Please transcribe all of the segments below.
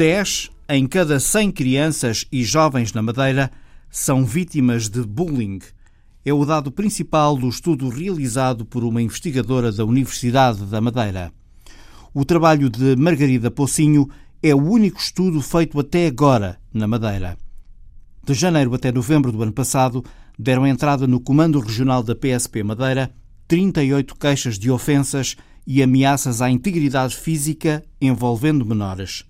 10 em cada 100 crianças e jovens na Madeira são vítimas de bullying. É o dado principal do estudo realizado por uma investigadora da Universidade da Madeira. O trabalho de Margarida Pocinho é o único estudo feito até agora na Madeira. De janeiro até novembro do ano passado, deram entrada no Comando Regional da PSP Madeira 38 queixas de ofensas e ameaças à integridade física envolvendo menores.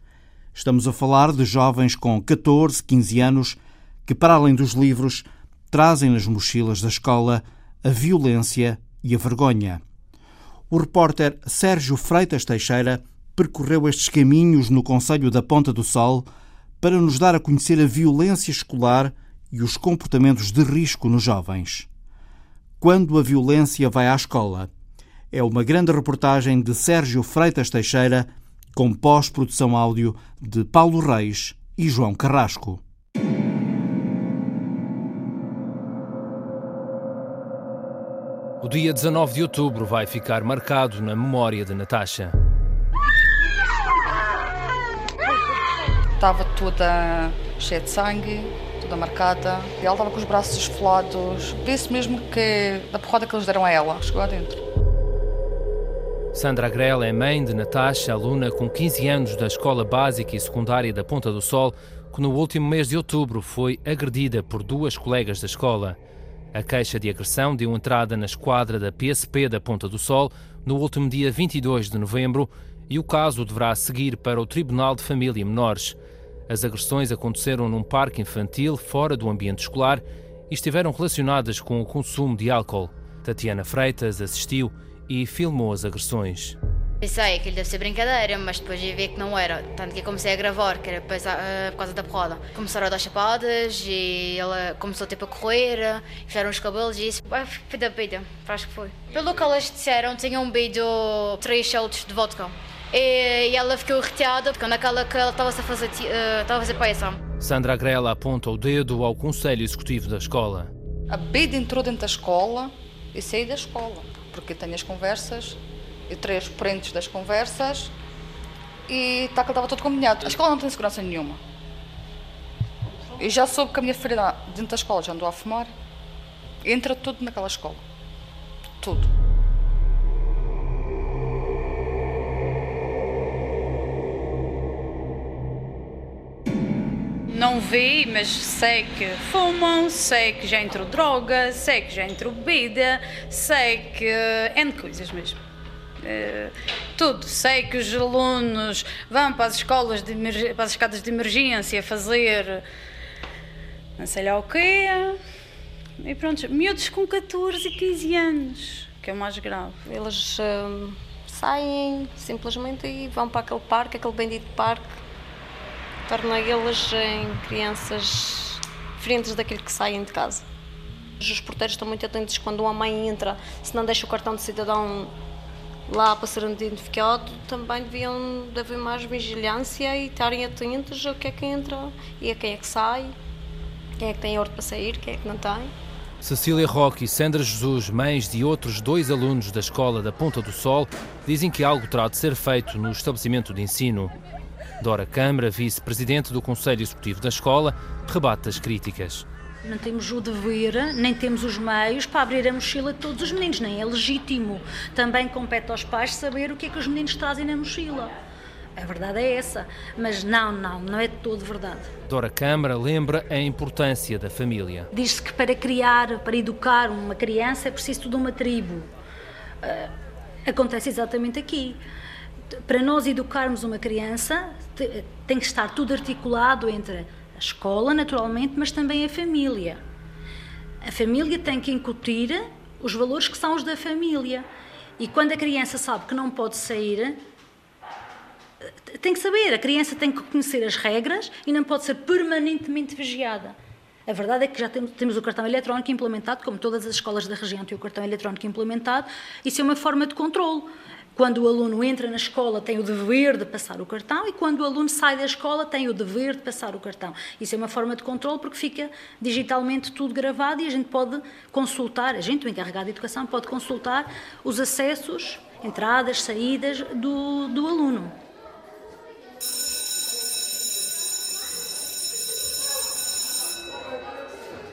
Estamos a falar de jovens com 14, 15 anos que, para além dos livros, trazem nas mochilas da escola a violência e a vergonha. O repórter Sérgio Freitas Teixeira percorreu estes caminhos no Conselho da Ponta do Sol para nos dar a conhecer a violência escolar e os comportamentos de risco nos jovens. Quando a violência vai à escola. É uma grande reportagem de Sérgio Freitas Teixeira com pós-produção áudio de Paulo Reis e João Carrasco. O dia 19 de outubro vai ficar marcado na memória de Natasha. Estava toda cheia de sangue, toda marcada. E ela estava com os braços esfolados. Vê-se mesmo que da porrada que eles deram a ela, chegou lá dentro. Sandra Agrela é mãe de Natasha, aluna com 15 anos da Escola Básica e Secundária da Ponta do Sol, que no último mês de outubro foi agredida por duas colegas da escola. A queixa de agressão deu entrada na esquadra da PSP da Ponta do Sol no último dia 22 de novembro e o caso deverá seguir para o Tribunal de Família e Menores. As agressões aconteceram num parque infantil fora do ambiente escolar e estiveram relacionadas com o consumo de álcool. Tatiana Freitas assistiu e filmou as agressões. Pensei que ele deve ser brincadeira, mas depois ver que não era. Tanto que comecei a gravar, que era por causa da porrada. Começaram a dar chapadas e ela começou tipo a correr, fecharam os cabelos e isso. Foi da vida, acho que foi. Pelo que elas disseram, tinham bebido três shots de vodka. E, ela ficou irritada quando aquela que ela estava a fazer, uh, estava a fazer paiação. Sandra Agrela aponta o dedo ao Conselho Executivo da escola. A bebida entrou dentro da escola e saiu da escola porque tenho as conversas, eu tirei os prints das conversas e que estava tudo combinado. A escola não tem segurança nenhuma. E já soube que a minha filha dentro da escola já andou a fumar. Entra tudo naquela escola. Tudo. Não vi, mas sei que fumam, sei que já entrou droga, sei que já entrou bebida, sei que. é de coisas mesmo. Uh, tudo. Sei que os alunos vão para as escolas, de para as escadas de emergência fazer não sei lá o quê. E pronto, miúdos com 14 e 15 anos, que é o mais grave. Eles uh, saem simplesmente e vão para aquele parque, aquele bendito parque torna eles em crianças diferentes daquilo que saem de casa. Os porteiros estão muito atentos quando uma mãe entra, se não deixa o cartão de cidadão lá para ser identificado, também deviam haver mais vigilância e estarem atentos ao que é que entra e a quem é que sai, quem é que tem ordem para sair, quem é que não tem. Cecília Roque e Sandra Jesus, mães de outros dois alunos da escola da Ponta do Sol, dizem que algo terá de ser feito no estabelecimento de ensino. Dora Câmara, vice-presidente do Conselho Executivo da Escola, rebate as críticas. Não temos o dever, nem temos os meios para abrir a mochila de todos os meninos, nem é legítimo. Também compete aos pais saber o que é que os meninos trazem na mochila. A verdade é essa, mas não, não, não é de todo verdade. Dora Câmara lembra a importância da família. Diz-se que para criar, para educar uma criança é preciso toda uma tribo. Uh, acontece exatamente aqui para nós educarmos uma criança, tem que estar tudo articulado entre a escola, naturalmente, mas também a família. A família tem que incutir os valores que são os da família. E quando a criança sabe que não pode sair, tem que saber, a criança tem que conhecer as regras e não pode ser permanentemente vigiada. A verdade é que já temos, o cartão eletrónico implementado, como todas as escolas da região têm o cartão eletrónico implementado, isso é uma forma de controle. Quando o aluno entra na escola, tem o dever de passar o cartão e quando o aluno sai da escola, tem o dever de passar o cartão. Isso é uma forma de controle porque fica digitalmente tudo gravado e a gente pode consultar, a gente, o encarregado de educação, pode consultar os acessos, entradas, saídas do, do aluno.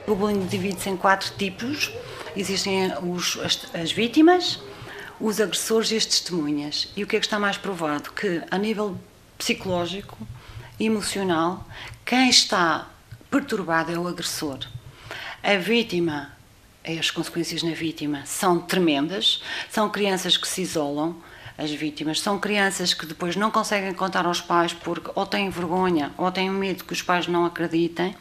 O bullying divide-se em quatro tipos. Existem os, as, as vítimas, os agressores e as testemunhas. E o que é que está mais provado? Que a nível psicológico, emocional, quem está perturbado é o agressor. A vítima, as consequências na vítima são tremendas, são crianças que se isolam, as vítimas, são crianças que depois não conseguem contar aos pais porque ou têm vergonha ou têm medo que os pais não acreditem.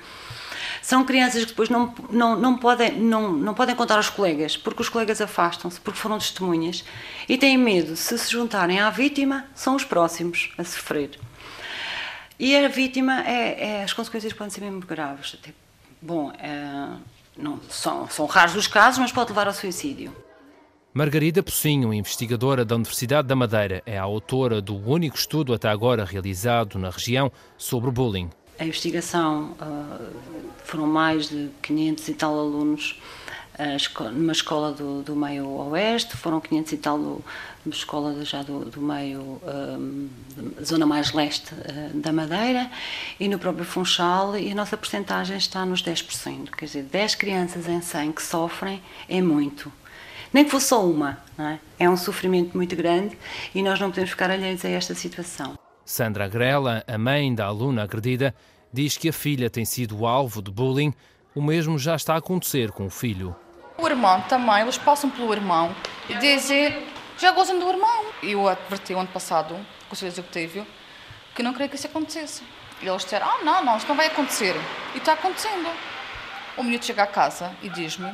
São crianças que depois não, não, não, podem, não, não podem contar aos colegas, porque os colegas afastam-se, porque foram testemunhas, e têm medo, se se juntarem à vítima, são os próximos a sofrer. E a vítima, é, é as consequências podem ser mesmo graves. Bom, é, não, são, são raros os casos, mas pode levar ao suicídio. Margarida Pocinho, investigadora da Universidade da Madeira, é a autora do único estudo até agora realizado na região sobre bullying. A investigação uh, foram mais de 500 e tal alunos uh, numa escola do, do meio oeste, foram 500 e tal numa escola já do, do meio, um, zona mais leste da Madeira e no próprio Funchal e a nossa porcentagem está nos 10%, quer dizer, 10 crianças em 100 que sofrem é muito. Nem que fosse só uma, é? é um sofrimento muito grande e nós não podemos ficar alheios a esta situação. Sandra Grela, a mãe da aluna agredida, diz que a filha tem sido alvo de bullying. O mesmo já está a acontecer com o filho. O irmão também, eles passam pelo irmão e dizem já gozam do irmão. Eu adverti ano passado, com o Conselho Executivo, que não queria que isso acontecesse. E eles disseram: Ah, não, não, isto não vai acontecer. E está acontecendo. O menino chega à casa e diz-me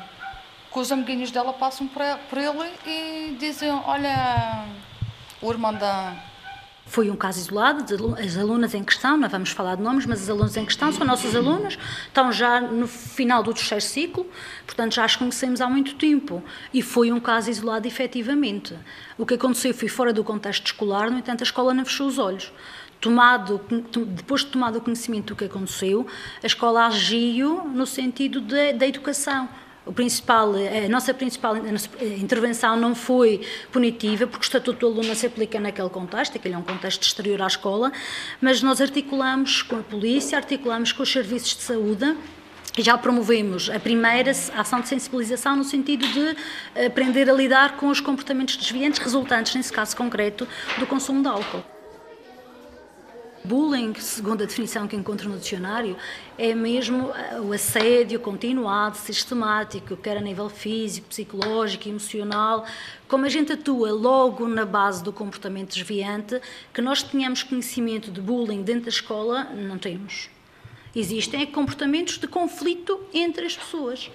que os amiguinhos dela passam por ele e dizem: Olha, o irmão da, foi um caso isolado, as alunas em questão, não vamos falar de nomes, mas as alunas em questão são nossas alunas, estão já no final do terceiro ciclo, portanto já as conhecemos há muito tempo. E foi um caso isolado efetivamente. O que aconteceu foi fora do contexto escolar, no entanto a escola não fechou os olhos. Tomado, depois de tomado o conhecimento do que aconteceu, a escola agiu no sentido da educação o principal, a nossa principal intervenção não foi punitiva, porque o Estatuto do Aluno se aplica naquele contexto, aquele é um contexto exterior à escola, mas nós articulamos com a polícia, articulamos com os serviços de saúde, já promovemos a primeira ação de sensibilização no sentido de aprender a lidar com os comportamentos desviantes resultantes, nesse caso concreto, do consumo de álcool. Bullying, segundo a definição que encontro no dicionário, é mesmo eh, o assédio continuado, sistemático, quer a nível físico, psicológico, emocional. Como a gente atua logo na base do comportamento desviante, que nós tenhamos conhecimento de bullying dentro da escola, não temos. Existem comportamentos de conflito entre as pessoas.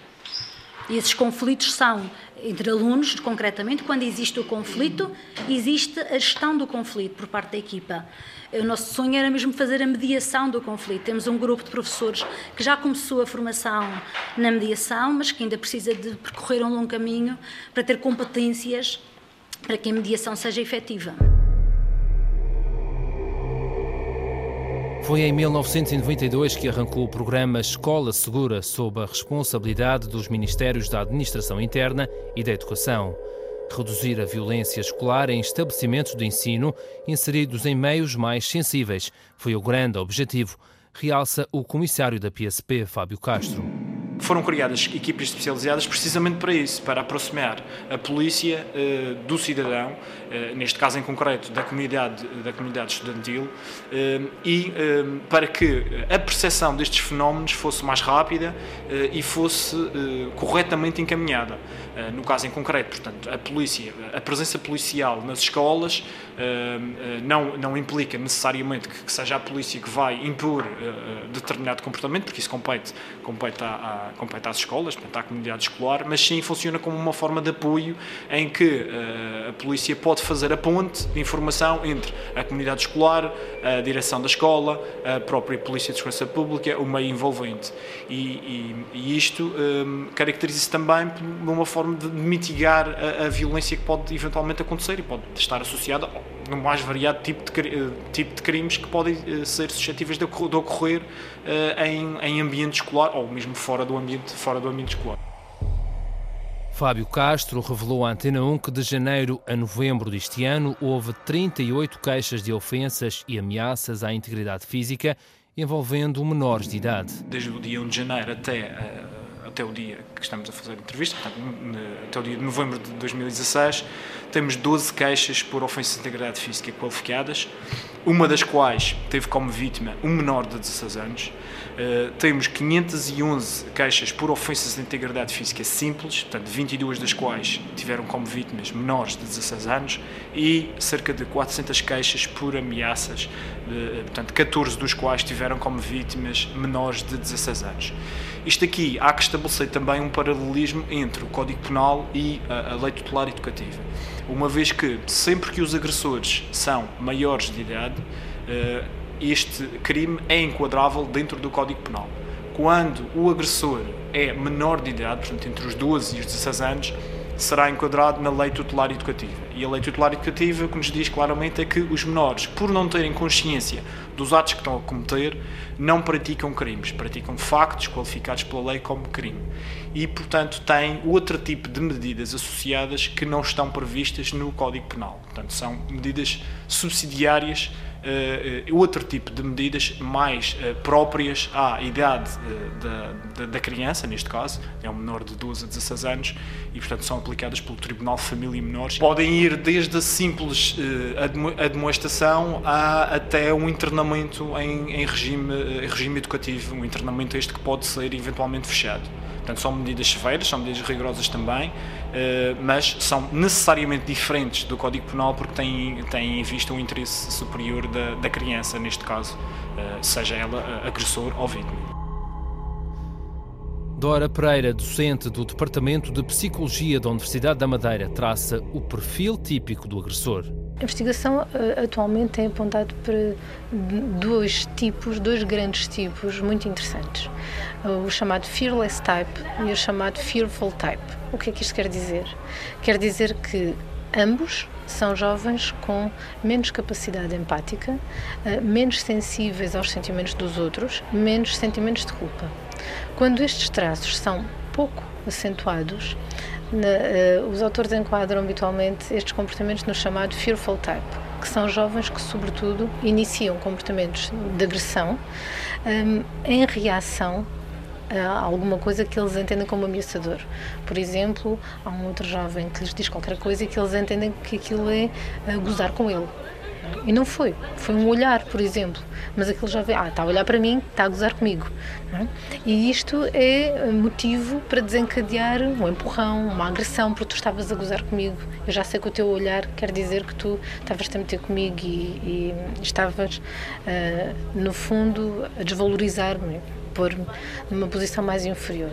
E esses conflitos são entre alunos, concretamente, quando existe o conflito, existe a gestão do conflito por parte da equipa. O nosso sonho era mesmo fazer a mediação do conflito. Temos um grupo de professores que já começou a formação na mediação, mas que ainda precisa de percorrer um longo caminho para ter competências para que a mediação seja efetiva. Foi em 1992 que arrancou o programa Escola Segura, sob a responsabilidade dos Ministérios da Administração Interna e da Educação reduzir a violência escolar em estabelecimentos de ensino inseridos em meios mais sensíveis. Foi o grande objetivo, realça o comissário da PSP, Fábio Castro. Foram criadas equipas especializadas precisamente para isso, para aproximar a polícia uh, do cidadão, uh, neste caso em concreto da comunidade, da comunidade estudantil, uh, e para que a percepção destes fenómenos fosse mais rápida e fosse corretamente encaminhada. no caso em concreto, portanto, a polícia, a presença policial nas escolas não, não implica necessariamente que, que seja a polícia que vai impor determinado comportamento, porque isso compete, compete à compete às escolas, portanto, à comunidade escolar, mas sim funciona como uma forma de apoio em que uh, a polícia pode fazer a ponte de informação entre a comunidade escolar, a direção da escola, a própria Polícia de Segurança Pública, o meio envolvente. E, e, e isto um, eh, caracteriza-se também por uma forma de mitigar a, a, violência que pode eventualmente acontecer e pode estar associada no mais variado tipo de, eh, tipo de crimes que podem ser suscetíveis de, ocorrer uh, em, em ambiente escolar ou mesmo fora do ambiente, fora do ambiente escolar. Fábio Castro revelou à Antena 1 que de janeiro a novembro deste ano houve 38 queixas de ofensas e ameaças à integridade física envolvendo menores de idade. Desde o dia 1 de janeiro até uh, até o dia que estamos a fazer a entrevista, portanto, até o dia de novembro de 2016, temos 12 queixas por ofensas de integridade física qualificadas, uma das quais teve como vítima um menor de 16 anos. Uh, temos 511 queixas por ofensas de integridade física simples, portanto, 22 das quais tiveram como vítimas menores de 16 anos, e cerca de 400 queixas por ameaças, uh, portanto, 14 dos quais tiveram como vítimas menores de 16 anos. Isto aqui há que estabelecer também um paralelismo entre o Código Penal e a, Lei Tutelar Educativa, uma vez que sempre que os agressores são maiores de idade, uh, este crime é enquadrável dentro do Código Penal. Quando o agressor é menor de idade, portanto entre os 12 e os 16 anos, será enquadrado na lei tutelar educativa. E a lei tutelar educativa o que nos diz claramente é que os menores, por não terem consciência dos atos que estão a cometer, não praticam crimes, praticam factos qualificados pela lei como crime. E, portanto, têm outro tipo de medidas associadas que não estão previstas no Código Penal. Portanto, são medidas subsidiárias uh, outro tipo de medidas mais uh, próprias à idade da, da, da, criança, neste caso, é um menor de 12 a 16 anos, e portanto são aplicadas pelo Tribunal de Família e Menores. Podem ir desde a simples admoestação a, até um internamento em, em regime, em regime educativo, um internamento este que pode ser eventualmente fechado. Portanto, são medidas severas, são medidas rigorosas também, eh, mas são necessariamente diferentes do Código Penal porque têm, têm em vista o interesse superior da, da criança, neste caso, eh, seja ela agressor ou vítima. Dora Pereira, docente do Departamento de Psicologia da Universidade da Madeira, traça o perfil típico do agressor. A investigação eh, atualmente tem apontado para dois tipos, dois grandes tipos muito interessantes. O chamado fearless type e o chamado fearful type. O que é que isto quer dizer? Quer dizer que ambos são jovens com menos capacidade empática, eh, menos sensíveis aos sentimentos dos outros, menos sentimentos de culpa. Quando estes traços são pouco acentuados, na, uh, os autores enquadram habitualmente estes comportamentos no chamado fearful type, que são jovens que, sobretudo, iniciam comportamentos de agressão um, em reação a alguma coisa que eles entendem como ameaçador. Por exemplo, há um outro jovem que lhes diz qualquer coisa e que eles entendem que aquilo é gozar com ele. E não foi. Foi um olhar, por exemplo. Mas já vê, ah, está a olhar para mim, está a gozar comigo. É? E isto é motivo para desencadear um empurrão, uma agressão, porque tu estavas a gozar comigo. Eu já sei que o teu olhar quer dizer que tu estavas a meter comigo e, e estavas, uh, no fundo, a desvalorizar-me, pôr-me numa posição mais inferior.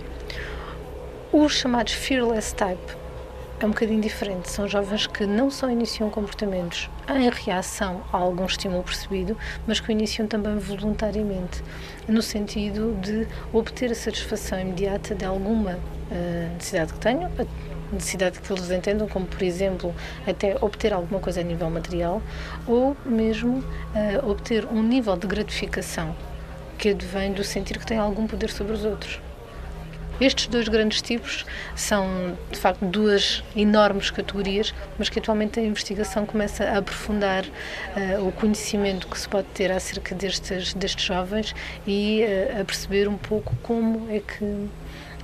Os chamados fearless type é um bocadinho diferente. São jovens que não só iniciam comportamentos em reação a algum estímulo percebido, mas que o iniciam também voluntariamente, no sentido de obter a satisfação imediata de alguma uh, necessidade que tenham, necessidade que eles entendam, como por exemplo até obter alguma coisa a nível material, ou mesmo uh, obter um nível de gratificação que advém do sentir que tem algum poder sobre os outros. Estes dois grandes tipos são, de facto, duas enormes categorias, mas que atualmente a investigação começa a aprofundar uh, o conhecimento que se pode ter acerca destes, destes jovens e uh, a perceber um pouco como é que um,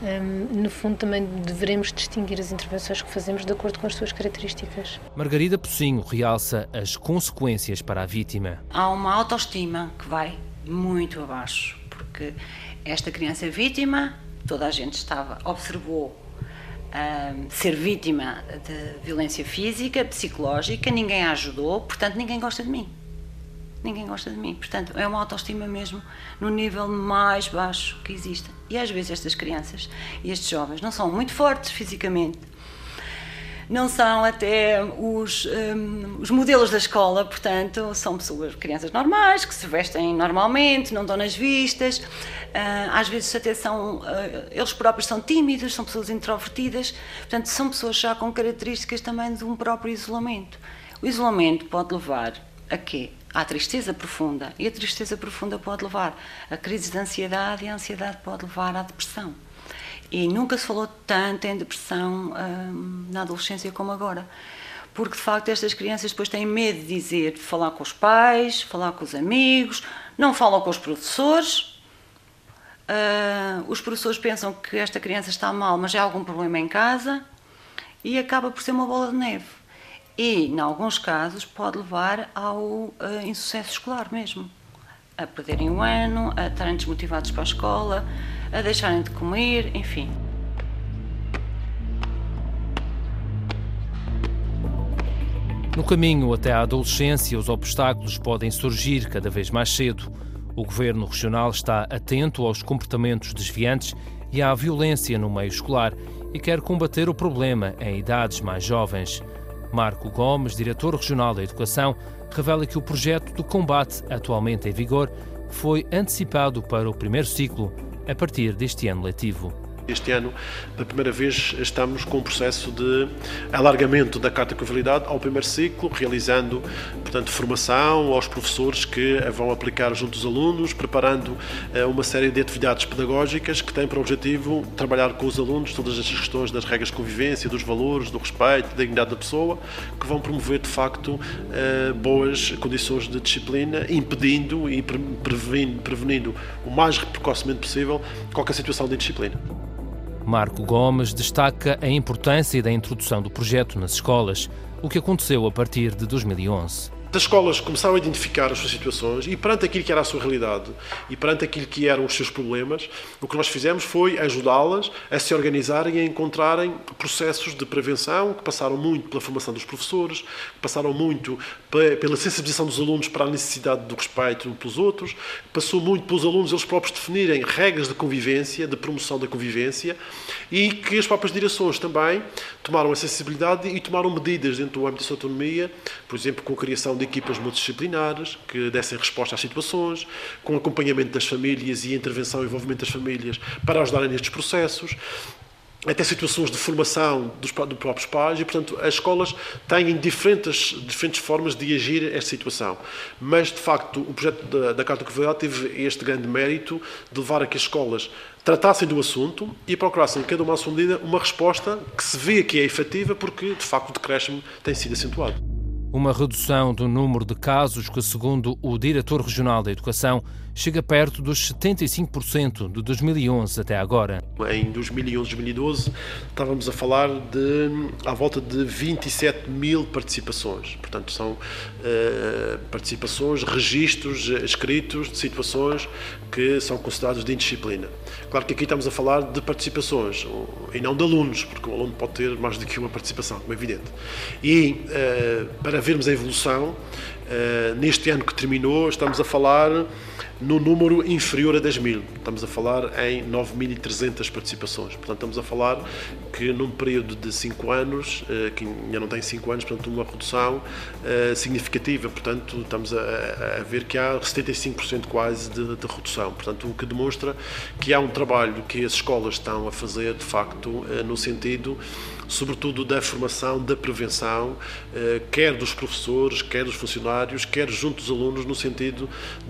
ehm, no fundo, também devemos distinguir as intervenções que fazemos de acordo com as suas características. Margarida Pocinho realça as consequências para a vítima. Há uma autoestima que vai muito abaixo, porque esta criança vítima toda a gente estava, observou ser vítima de violência física, psicológica, ninguém a ajudou, portanto ninguém gosta de mim. Ninguém gosta de mim. Portanto, é uma autoestima mesmo no nível mais baixo que existe. E às vezes estas crianças e estes jovens não são muito fortes fisicamente, não são até os, um, os modelos da escola, portanto, são pessoas, crianças normais, que se vestem normalmente, não dão nas vistas, uh, às vezes até são, uh, eles próprios são tímidos, são pessoas introvertidas, portanto, são pessoas já com características também de um próprio isolamento. O isolamento pode levar a quê? À tristeza profunda. E a tristeza profunda pode levar a crises de ansiedade e a ansiedade pode levar à depressão. E nunca se falou tanto em depressão hum, na adolescência como agora. Porque de facto estas crianças depois têm medo de dizer, de falar com os pais, falar com os amigos, não falam com os professores, uh, os professores pensam que esta criança está mal, mas há algum problema em casa e acaba por ser uma bola de neve. E, em alguns casos, pode levar ao uh, insucesso escolar mesmo. A perderem o ano, a estarem desmotivados para a escola, a deixarem de comer, enfim. No caminho até à adolescência, os obstáculos podem surgir cada vez mais cedo. O governo regional está atento aos comportamentos desviantes e à violência no meio escolar e quer combater o problema em idades mais jovens. Marco Gomes, diretor regional da Educação, revela que o projeto de combate atualmente em vigor foi antecipado para o primeiro ciclo a partir deste ano letivo. Este ano, pela primeira vez, estamos com um processo de alargamento da Carta de Confiabilidade ao primeiro ciclo, realizando, portanto, formação aos professores que vão aplicar junto dos alunos, preparando eh, uma série de atividades pedagógicas que têm por objetivo trabalhar com os alunos todas estas questões das regras de convivência, dos valores, do respeito, da dignidade da pessoa, que vão promover, de facto, eh, boas condições de disciplina, impedindo e prevenindo o mais precocemente possível qualquer situação de indisciplina. Marco Gomes destaca a importância da introdução do projeto nas escolas, o que aconteceu a partir de 2011 as escolas começaram a identificar as suas situações e perante aquilo que era a sua realidade e perante aquilo que eram os seus problemas, o que nós fizemos foi ajudá-las a se organizarem e a encontrarem processos de prevenção que passaram muito pela formação dos professores, que passaram muito pela sensibilização dos alunos para a necessidade do respeito uns pelos outros, passou muito pelos alunos eles próprios definirem regras de convivência, de promoção da convivência e que as próprias direções também tomaram a sensibilidade e tomaram medidas dentro do âmbito da sua autonomia, por exemplo, com a criação de equipas multidisciplinares que dessem resposta às situações, com acompanhamento das famílias e intervenção e envolvimento das famílias para ajudarem nestes processos até situações de formação dos, dos, próprios pais e, portanto, as escolas têm diferentes, diferentes formas de agir esta situação. Mas, de facto, o projeto da, da Carta Confidencial teve este grande mérito de levar a que as escolas tratassem do assunto e procurassem, cada uma à sua medida, uma resposta que se vê que é efetiva porque, de facto, o decréscimo tem sido acentuado. Uma redução do número de casos que, segundo o diretor regional da Educação, chega perto dos 75% de 2011 até agora. Em 2011, 2012, estávamos a falar de à volta de 27 mil participações. Portanto, são uh, participações, registros escritos de situações que são considerados de indisciplina. Claro que aqui estamos a falar de participações e não de alunos, porque o aluno pode ter mais do que uma participação, como é evidente. E uh, para vermos a evolução, uh, neste ano que terminou, estamos a falar no número inferior a 10 mil. Estamos a falar em 9.300 participações. Portanto, estamos a falar que num período de 5 anos, eh, que ainda não tem 5 anos, portanto, uma redução eh, significativa. Portanto, estamos a, ver que há 75% quase de, de, redução. Portanto, o que demonstra que há um trabalho que as escolas estão a fazer, de facto, eh, no sentido sobretudo da formação, da prevenção, quer dos professores, quer dos funcionários, quer junto dos alunos, no sentido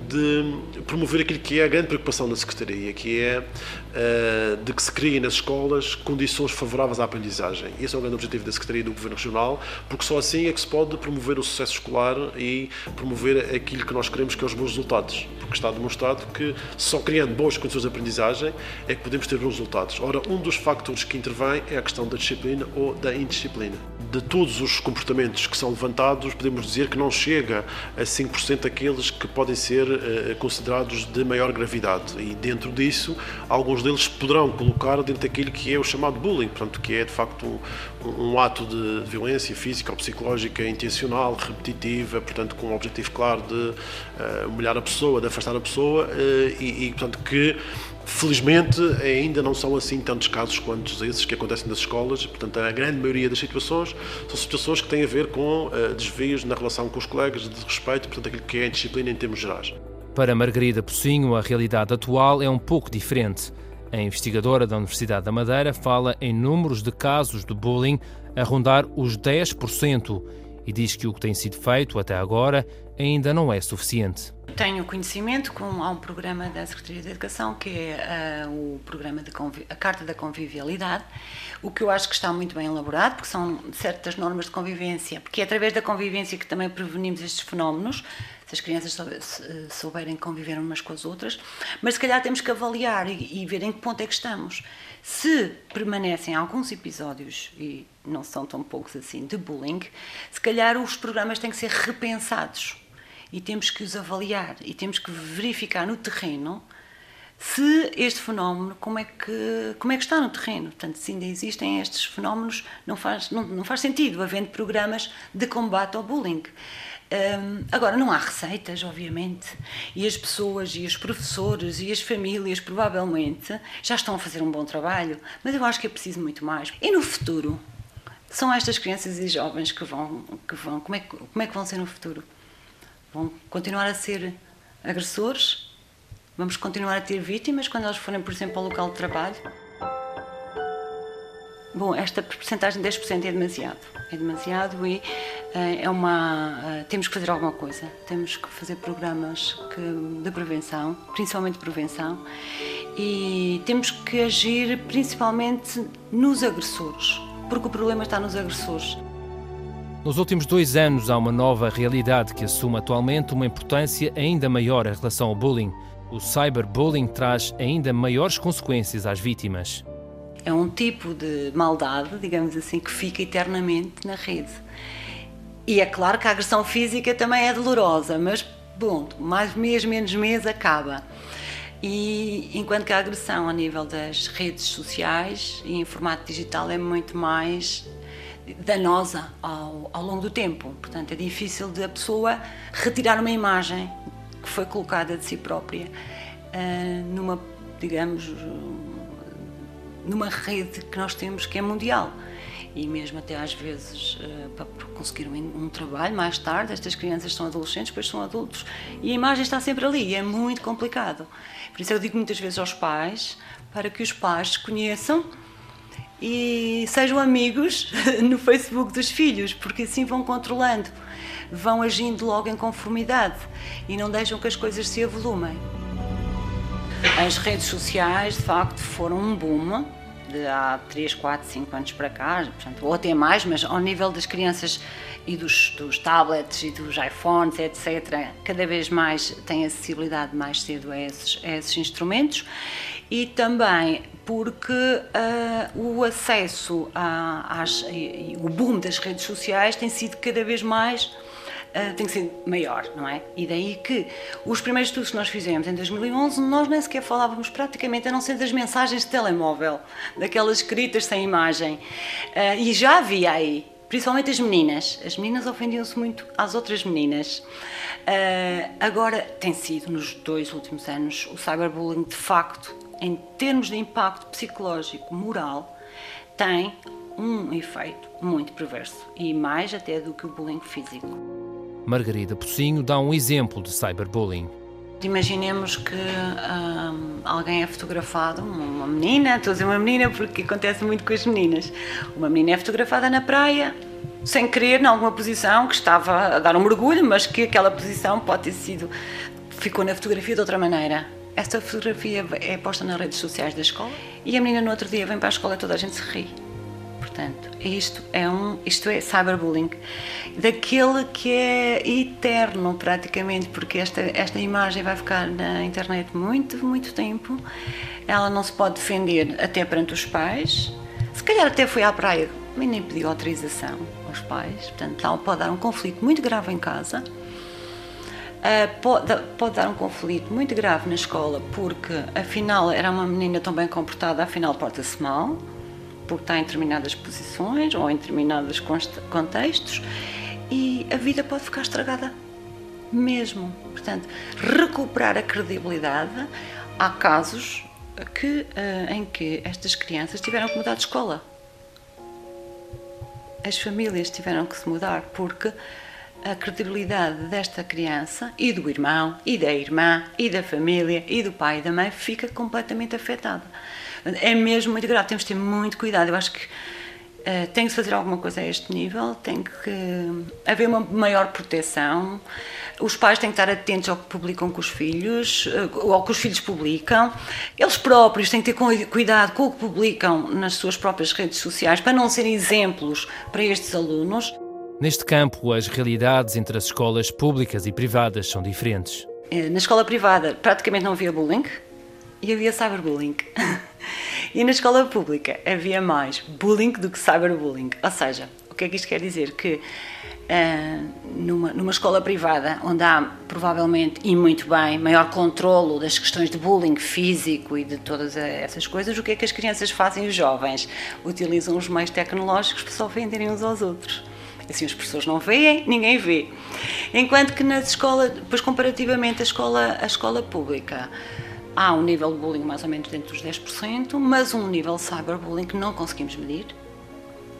de promover aquilo que é a grande preocupação da Secretaria, que é uh, de que se criem nas escolas condições favoráveis à aprendizagem. Esse é o grande objetivo da Secretaria do Governo Regional, porque só assim é que se pode promover o sucesso escolar e promover aquilo que nós queremos que é os bons resultados, porque está demonstrado que só criando boas condições de aprendizagem é que podemos ter bons resultados. Ora, um dos factores que intervém é a questão da disciplina ou da indisciplina. De todos os comportamentos que são levantados, podemos dizer que não chega a 5% aqueles que podem ser considerados considerados de maior gravidade e dentro disso alguns deles poderão colocar dentro daquilo que é o chamado bullying, portanto que é de facto um, um ato de violência física ou psicológica intencional, repetitiva, portanto com o objetivo claro de uh, humilhar a pessoa, de afastar a pessoa uh, e, e portanto que Felizmente, ainda não são assim tantos casos quanto esses que acontecem nas escolas. Portanto, a grande maioria das situações são situações que têm a ver com uh, desvios na relação com os colegas, de respeito, portanto, aquilo que é a disciplina em termos gerais. Para Margarida Pocinho, a realidade atual é um pouco diferente. A investigadora da Universidade da Madeira fala em números de casos de bullying a rondar os 10% e diz que o que tem sido feito até agora ainda não é suficiente. Tenho conhecimento com há um programa da Secretaria de Educação que é uh, o programa de a Carta da Convivialidade, o que eu acho que está muito bem elaborado, porque são certas normas de convivência, porque é através da convivência que também prevenimos estes fenómenos, se as crianças souberem conviver umas com as outras, mas se calhar temos que avaliar e, e ver em que ponto é que estamos. Se permanecem alguns episódios, e não são tão poucos assim, de bullying, se calhar os programas têm que ser repensados e temos que os avaliar e temos que verificar no terreno se este fenómeno, como é que, como é que está no terreno. Portanto, se ainda existem estes fenómenos, não faz, não, não faz sentido havendo programas de combate ao bullying. Um, agora, não há receitas, obviamente, e as pessoas, e os professores, e as famílias, provavelmente, já estão a fazer um bom trabalho, mas eu acho que é preciso muito mais. E no futuro? São estas crianças e jovens que vão, que vão como, é, como é que vão ser no futuro? Vão continuar a ser agressores? Vamos continuar a ter vítimas quando elas forem, por exemplo, ao local de trabalho? Bom, esta porcentagem de 10% é demasiado. É demasiado e uh, é uma. Uh, temos que fazer alguma coisa. Temos que fazer programas que, de prevenção, principalmente prevenção, e temos que agir principalmente nos agressores, porque o problema está nos agressores. Nos últimos dois anos, há uma nova realidade que assume atualmente uma importância ainda maior em relação ao bullying. O cyberbullying traz ainda maiores consequências às vítimas. É um tipo de maldade, digamos assim, que fica eternamente na rede. E é claro que a agressão física também é dolorosa, mas, bom, mais mês, menos mês, acaba. E enquanto que a agressão a nível das redes sociais e em formato digital é muito mais danosa ao, ao longo do tempo. Portanto, é difícil da pessoa retirar uma imagem que foi colocada de si própria uh, numa, digamos, numa rede que nós temos que é mundial. E mesmo até às vezes uh, para conseguir um, trabalho mais tarde, estas crianças são adolescentes, depois são adultos e a imagem está sempre ali e é muito complicado. Por isso eu digo muitas vezes aos pais para que os pais conheçam e sejam amigos no Facebook dos filhos, porque assim vão controlando, vão agindo logo em conformidade e não deixam que as coisas se avolumem. As redes sociais, de facto, foram um boom de há 3, 4, 5 anos para cá, portanto, ou até mais, mas ao nível das crianças e dos, dos tablets e dos iPhones, etc., cada vez mais têm acessibilidade mais cedo a esses, a esses instrumentos e também porque uh, o acesso a, às, e, e o boom das redes sociais tem sido cada vez mais uh, tem que ser maior, não é? E daí que os primeiros estudos que nós fizemos em 2011, nós nem sequer falávamos praticamente, a não ser das mensagens de telemóvel, daquelas escritas sem imagem. Uh, e já havia aí, principalmente as meninas, as meninas ofendiam-se muito às outras meninas. Uh, agora tem sido, nos dois últimos anos, o cyberbullying de facto em termos de impacto psicológico, moral, tem um efeito muito perverso e mais até do que o bullying físico. Margarida Pocinho dá um exemplo de cyberbullying. Imaginemos que hum, alguém é fotografado, uma menina, estou a dizer uma menina porque acontece muito com as meninas. Uma menina é fotografada na praia, sem querer, em alguma posição, que estava a dar um mergulho, mas que aquela posição pode ter sido. ficou na fotografia de outra maneira esta fotografia é posta nas redes sociais da escola e a menina no outro dia vem para a escola e toda a gente se ri. Portanto, isto é um, isto é cyberbullying, daquele que é eterno praticamente, porque esta esta imagem vai ficar na internet muito muito tempo. Ela não se pode defender até perante os pais. Se calhar até foi à praia, mas nem pediu autorização aos pais. Portanto, ela pode dar um conflito muito grave em casa Uh, pode, pode, dar um conflito muito grave na escola, porque afinal era uma menina tão bem comportada, afinal porta-se mal, porque está em determinadas posições ou em determinados contextos, e a vida pode ficar estragada mesmo. Portanto, recuperar a credibilidade. Há casos que, uh, em que estas crianças tiveram que mudar de escola. As famílias tiveram que se mudar porque a credibilidade desta criança e do irmão, e da irmã, e da família, e do pai e da mãe fica completamente afetada. É mesmo muito grave, temos de ter muito cuidado. Eu acho que uh, tem que fazer alguma coisa a este nível, tem que haver uma maior proteção. os pais têm que estar atentos ao que publicam com os filhos, ou ao que os filhos publicam. Eles próprios têm que ter cuidado com o que publicam nas suas próprias redes sociais para não serem exemplos para estes alunos. Neste campo, as realidades entre as escolas públicas e privadas são diferentes. Na escola privada, praticamente não havia bullying e havia cyberbullying. e na escola pública havia mais bullying do que cyberbullying. Ou seja, o que é que isto quer dizer? Que Uh, numa, numa escola privada, onde há provavelmente e muito bem maior controlo das questões de bullying físico e de todas essas coisas, o que é que as crianças fazem, os jovens? Utilizam os meios tecnológicos para só venderem uns aos outros. Assim as pessoas não veem, ninguém vê. Enquanto que na escola, pois comparativamente a escola, a escola pública, há um nível de bullying mais ou menos dentro dos 10%, mas um nível de cyberbullying que não conseguimos medir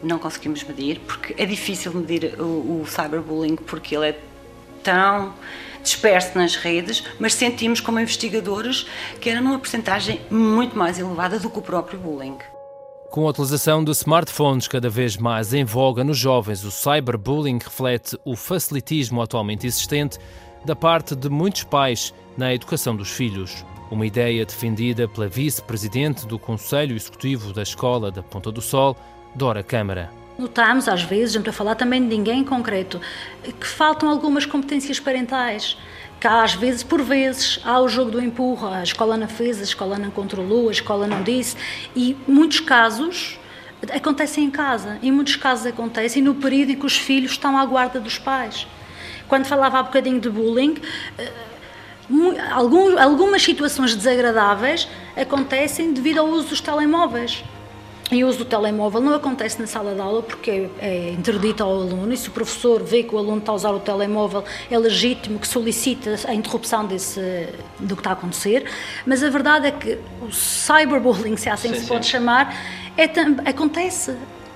não conseguimos medir, porque é difícil medir o, o cyberbullying, porque ele é tão disperso nas redes, mas sentimos como investigadores que era numa porcentagem muito mais elevada do que o próprio bullying. Com a utilização de smartphones cada vez mais em voga nos jovens, o cyberbullying reflete o facilitismo atualmente existente da parte de muitos pais na educação dos filhos. Uma ideia defendida pela vice-presidente do Conselho Executivo da Escola da Ponta do Sol, Dora Câmara. Notamos, às vezes, não estou a falar também de ninguém em concreto, que faltam algumas competências parentais. Que às vezes, por vezes, há o jogo do empurro, a escola não fez, a escola não controlou, a escola não disse, e muitos casos acontecem em casa, em muitos casos acontecem no período em que os filhos estão à guarda dos pais. Quando falava há bocadinho de bullying, eh, algumas situações desagradáveis acontecem devido ao uso dos telemóveis. E o uso do telemóvel não acontece na sala de aula porque é interdito ao aluno e se o professor vê que o aluno está a usar o telemóvel é legítimo que solicita a interrupção desse, do que está a acontecer, mas a verdade é que o cyberbullying, se assim sim, se sim. pode chamar, é, acontece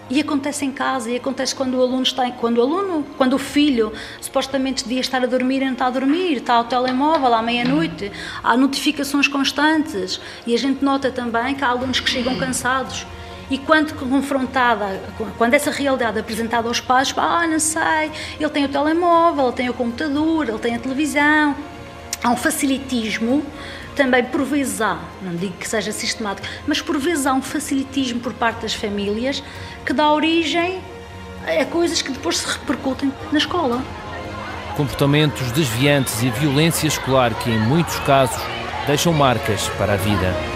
e acontece em casa e acontece quando o aluno está quando o aluno quando o filho supostamente devia estar a dormir e não está a dormir está ao telemóvel à meia-noite há notificações constantes e a gente nota também que há alunos que chegam cansados e quando confrontada, quando essa realidade é apresentada aos pais, ah, não sei, ele tem o telemóvel, ele tem o computador, ele tem a televisão. Há um facilitismo, também por vezes há, não digo que seja sistemático, mas por vezes há um facilitismo por parte das famílias que dá origem a coisas que depois se repercutem na escola. Comportamentos desviantes e violência escolar que, em muitos casos, deixam marcas para a vida.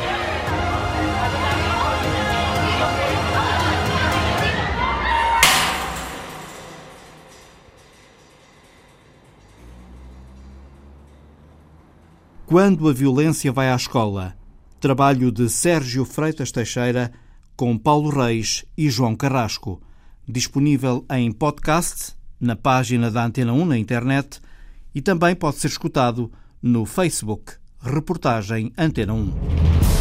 Quando a violência vai à escola. Trabalho de Sérgio Freitas Teixeira com Paulo Reis e João Carrasco. Disponível em podcast, na página da Antena 1 na internet e também pode ser escutado no Facebook. Reportagem Antena 1.